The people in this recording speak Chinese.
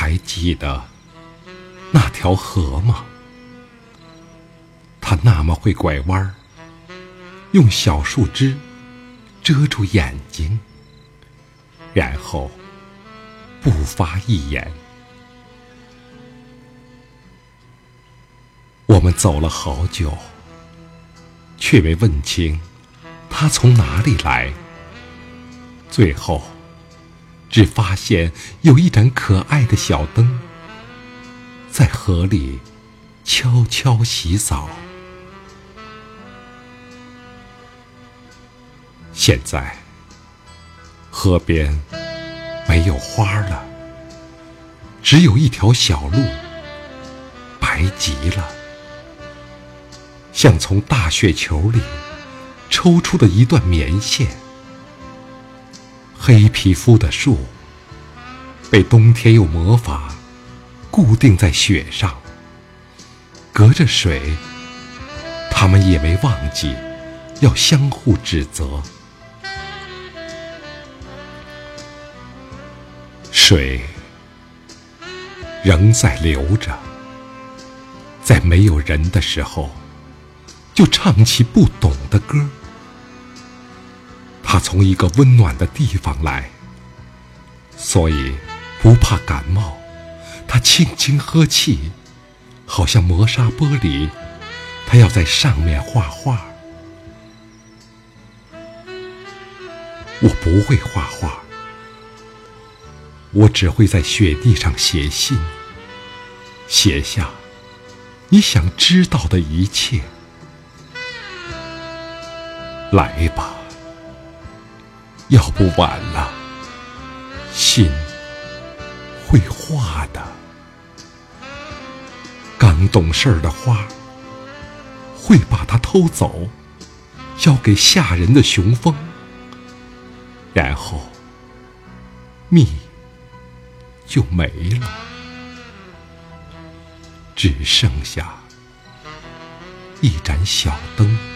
还记得那条河吗？它那么会拐弯儿，用小树枝遮住眼睛，然后不发一言。我们走了好久，却没问清它从哪里来。最后。只发现有一盏可爱的小灯，在河里悄悄洗澡。现在河边没有花了，只有一条小路，白极了，像从大雪球里抽出的一段棉线。黑皮肤的树，被冬天用魔法固定在雪上。隔着水，他们也没忘记要相互指责。水仍在流着，在没有人的时候，就唱起不懂的歌。他从一个温暖的地方来，所以不怕感冒。他轻轻呵气，好像磨砂玻璃。他要在上面画画。我不会画画，我只会在雪地上写信，写下你想知道的一切。来吧。要不晚了，信会化的。刚懂事儿的花会把它偷走，交给吓人的雄蜂，然后蜜就没了，只剩下一盏小灯。